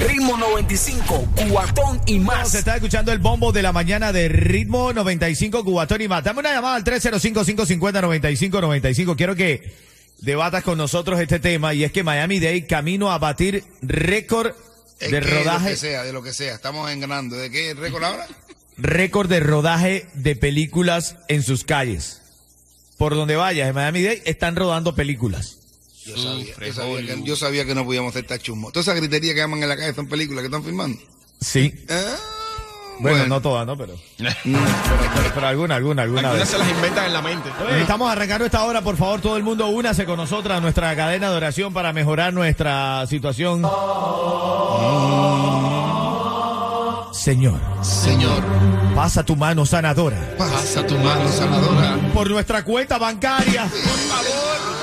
Ritmo 95, cuatón y más. Se está escuchando el bombo de la mañana de ritmo 95 Cubatón y más. Dame una llamada al 305-550-9595. Quiero que debatas con nosotros este tema y es que Miami Day camino a batir récord de que De lo rodaje, que sea, de lo que sea. Estamos engranando. ¿De qué récord ahora? récord de rodaje de películas en sus calles. Por donde vayas en Miami Day están rodando películas. Yo sabía, yo sabía, que, yo sabía que no podíamos hacer tachusmo. Todas esas griterías que llaman en la calle son películas que están filmando. Sí. Ah, Bueno, no todas, ¿no? Pero, pero, pero alguna, alguna, alguna. Algunas se las inventan en la mente. Oye, Estamos arrancando esta hora, por favor, todo el mundo únase con nosotros a nuestra cadena de oración para mejorar nuestra situación. Señor, Señor, pasa tu mano sanadora pasa tu mano sanadora. por nuestra cuenta bancaria. Por favor,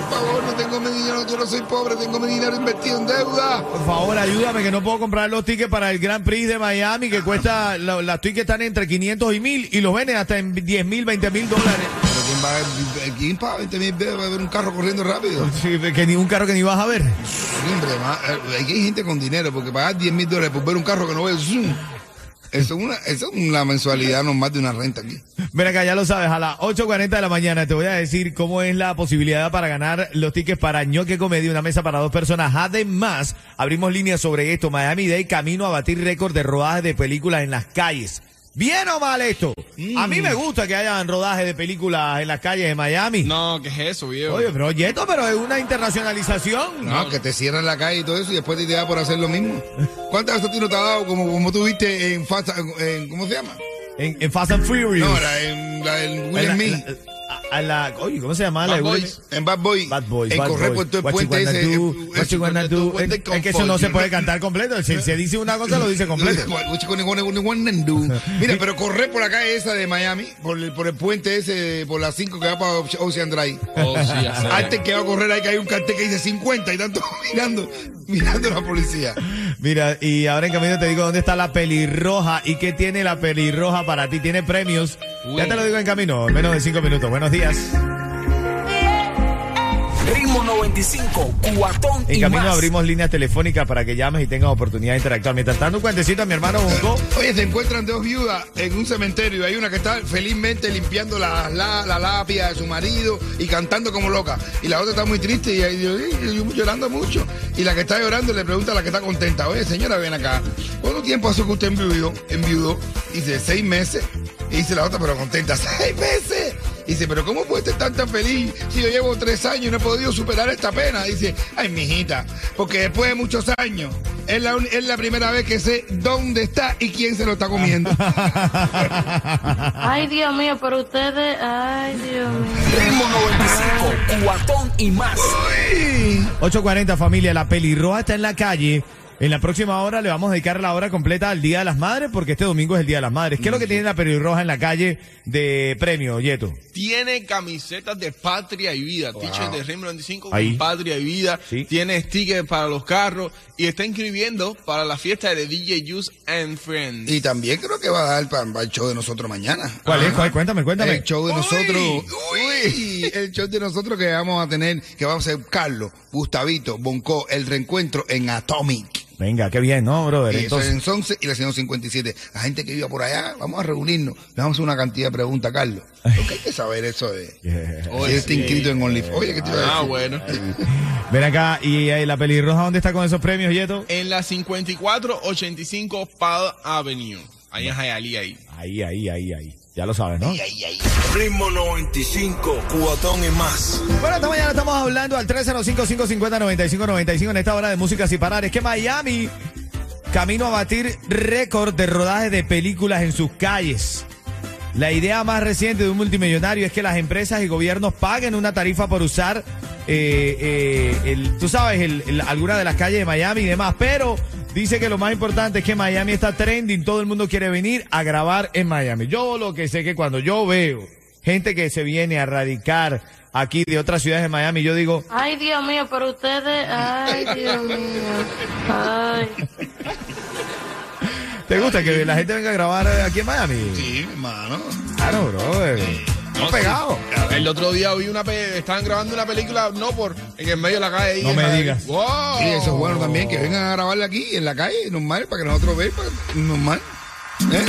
por favor, no tengo mi dinero, yo no soy pobre, tengo mi dinero invertido en deuda. Por favor, ayúdame que no puedo comprar los tickets para el Grand Prix de Miami que cuesta, las tickets están entre 500 y 1000 y los venden hasta en 10 mil, 20 mil dólares. Pero ¿quién va a, quién paga 20 mil pesos para ver un carro corriendo rápido? Sí, que ni un carro que ni vas a ver. Hombre, ma- eh, aquí hay gente con dinero porque pagar 10 mil dólares por ver un carro que no ve zoom. Eso es una, eso es una mensualidad normal de una renta aquí. Ven acá, ya lo sabes, a las 8.40 de la mañana te voy a decir cómo es la posibilidad para ganar los tickets para ñoque comedia, una mesa para dos personas. Además, abrimos líneas sobre esto. Miami Day camino a batir récord de rodaje de películas en las calles. ¿Bien o mal esto? A mí me gusta que hayan rodaje de películas en las calles de Miami. No, ¿qué es eso, viejo? Oye, pero oye, esto, pero es una internacionalización. No, que te cierran la calle y todo eso y después te da por hacer lo mismo. ¿Cuántas veces no te ha dado como, como tú viste en Fast, en, ¿cómo se llama? En, en Fast and Furious. No, la, en, la, en Will Smith. La- a la- oye, ¿cómo se llama? la Bad Will Boys. En Bad Boy. Bad Boys, en Bad correr Boys. por todo el puente ese. do, Es, es que eso no se puede cantar completo. Si se dice una cosa, lo dice completo. Mira, pero correr por la calle esa de Miami, por el, por el puente ese, por las 5 que va para Ocean Drive. Oh, sí. Antes que va a correr hay que hay un cartel que dice 50 y tanto mirando, mirando a la policía. Mira, y ahora en camino te digo dónde está la pelirroja y qué tiene la pelirroja para ti. Tiene premios. Ya te lo digo en camino, en menos de cinco minutos. Buenos días. Ritmo 95, cuatón En y camino más. abrimos líneas telefónicas para que llames y tengas oportunidad de interactuar. Mientras tanto, un cuentecito a mi hermano Bonco. Oye, se encuentran dos viudas en un cementerio y hay una que está felizmente limpiando la, la, la lápida de su marido y cantando como loca. Y la otra está muy triste y, y- y- y llorando mucho. Y la que está llorando le pregunta a la que está contenta, oye señora, ven acá. ¿Cuánto tiempo hace que usted enviudó? enviudó? Dice, seis meses. Y dice la otra, pero contenta, seis meses. Dice, pero ¿cómo puede estar tan feliz si yo llevo tres años y no he podido superar esta pena? Dice, ay, mijita, porque después de muchos años es la, es la primera vez que sé dónde está y quién se lo está comiendo. Ay, Dios mío, pero ustedes, ay, Dios mío. Ritmo 95, cuatón y más. 8.40 familia, la pelirroja está en la calle. En la próxima hora le vamos a dedicar la hora completa al Día de las Madres porque este domingo es el Día de las Madres. ¿Qué es lo que tiene la pelirroja en la calle de premio, Yeto? Tiene camisetas de patria y vida, t-shirt de Ritmo 95 Ahí. con patria y vida. Sí. Tiene stickers para los carros y está inscribiendo para la fiesta de DJ Juice and Friends. y también creo que va a dar para, para el show de nosotros mañana. ¿Cuál es? ¿Cuál? Cuéntame, cuéntame. El show de nosotros. Uy, el show de nosotros que vamos a tener, que vamos a ser Carlos, Gustavito, Bonco, el reencuentro en Atomic. Venga, qué bien, ¿no, brother? Y eso es Entonces, en Sonce y la 157. La gente que viva por allá, vamos a reunirnos. Le vamos a hacer una cantidad de preguntas, Carlos. Porque hay que saber eso de. Si Oye, está sí. inscrito en OnlyFans. Oye, ¿qué te iba a Ah, decir? bueno. ven acá, ¿y eh, la pelirroja dónde está con esos premios, Yeto? En la 5485 Pal Avenue. Ahí en Hialeah, ahí. Ahí, ahí, ahí, ahí. Ya lo sabes, ¿no? Ritmo 95, cuatón y más. Bueno, esta mañana estamos hablando al 305-550-9595 en esta hora de música sin parar. Es que Miami camino a batir récord de rodaje de películas en sus calles. La idea más reciente de un multimillonario es que las empresas y gobiernos paguen una tarifa por usar, eh, eh, el, tú sabes, el- el- alguna de las calles de Miami y demás. Pero dice que lo más importante es que Miami está trending, todo el mundo quiere venir a grabar en Miami. Yo lo que sé que cuando yo veo gente que se viene a radicar aquí de otras ciudades de Miami, yo digo, Ay, Dios mío, pero ustedes, ay, Dios mío. Ay. ¿te gusta que la gente venga a grabar aquí en Miami? Sí, hermano. Claro, bro. Eh. Estamos pegados. El otro día vi una pe estaban grabando una película, no por en el medio de la calle. ahí No en me la- digas. Wow. Y eso es bueno también, que vengan a grabarla aquí en la calle, normal, para que nosotros veamos, normal. ¿Eh?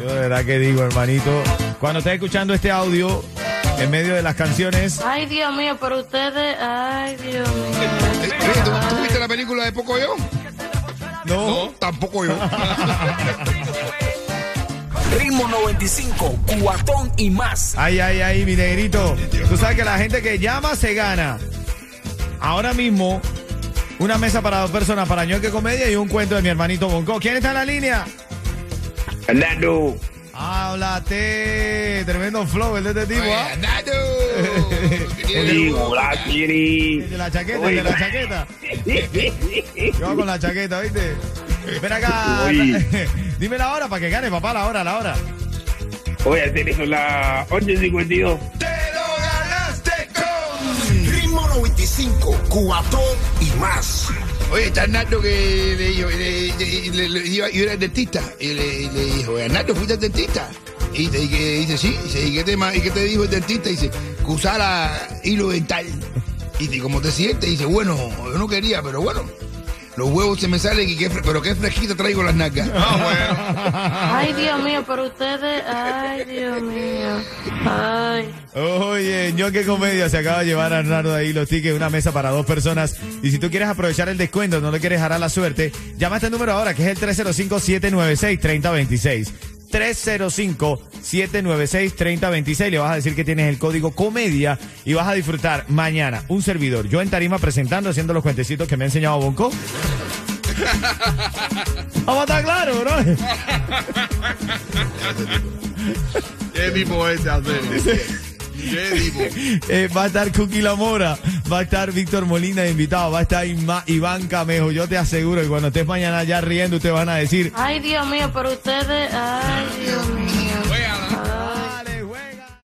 Yo de verdad que digo, hermanito, cuando estés escuchando este audio en medio de las canciones, Ay, Dios mío, pero ustedes, ay, Dios mío. Eh, oye, ¿tú, tú viste la película de Poco Yo? no, Tampoco yo. Ritmo 95, cuatón y más. ay, ay, ay, mi negrito, tú sabes que la gente que llama se gana. Ahora mismo, una mesa para dos personas, para ñoque comedia y un cuento de mi hermanito Bonco. ¿Quién está en la línea? Fernando, Háblate, tremendo flow el de este tipo, ¿ah? Sí, hola. El de la chaqueta, el de la chaqueta. Yo con la chaqueta, ¿viste? Ven acá. Oye. Dime la hora para que gane, papá, la hora, la hora. Oye, hacer eso las 8.52. ¡Te lo ganaste con... Ritmo 95, cuatón y más. Oye, está Nando que le dijo, le, le- le- le- iba, iba al dentista y le, le dijo, "Oye, Nando, ¿fuiste al dentista? Y, te- y que dice, sí, dice, ¿y qué, te, ma- ¿y qué te dijo el dentista? dice, que usara hilo dental. Y dice, ¿cómo te sientes? dice, bueno, yo no quería, pero bueno, los huevos se me salen, y qué, fre- pero qué fresquita traigo las nalgas. Ay, Dios mío, pero ustedes, ay, Dios mío. Ay. Oye, ñoque comedia se acaba de llevar a Nardo ahí los tickets, una mesa para dos personas. Y si tú quieres aprovechar el descuento, no le quieres dejar a la suerte, llama a este número ahora, que es el 305-796-3026. 305-796-3026. Le vas a decir que tienes el código comedia y vas a disfrutar mañana un servidor. Yo en tarima presentando, haciendo los cuentecitos que me ha enseñado Bonco. Vamos a estar claros, bro. ¿Qué tipo es hacer? ¿Qué tipo? Eh, va a estar Cookie La Mora, va a estar Víctor Molina de invitado, va a estar Iván Camejo. Yo te aseguro que cuando estés mañana ya riendo, te van a decir, Ay, Dios mío, pero ustedes, ay, Dios mío.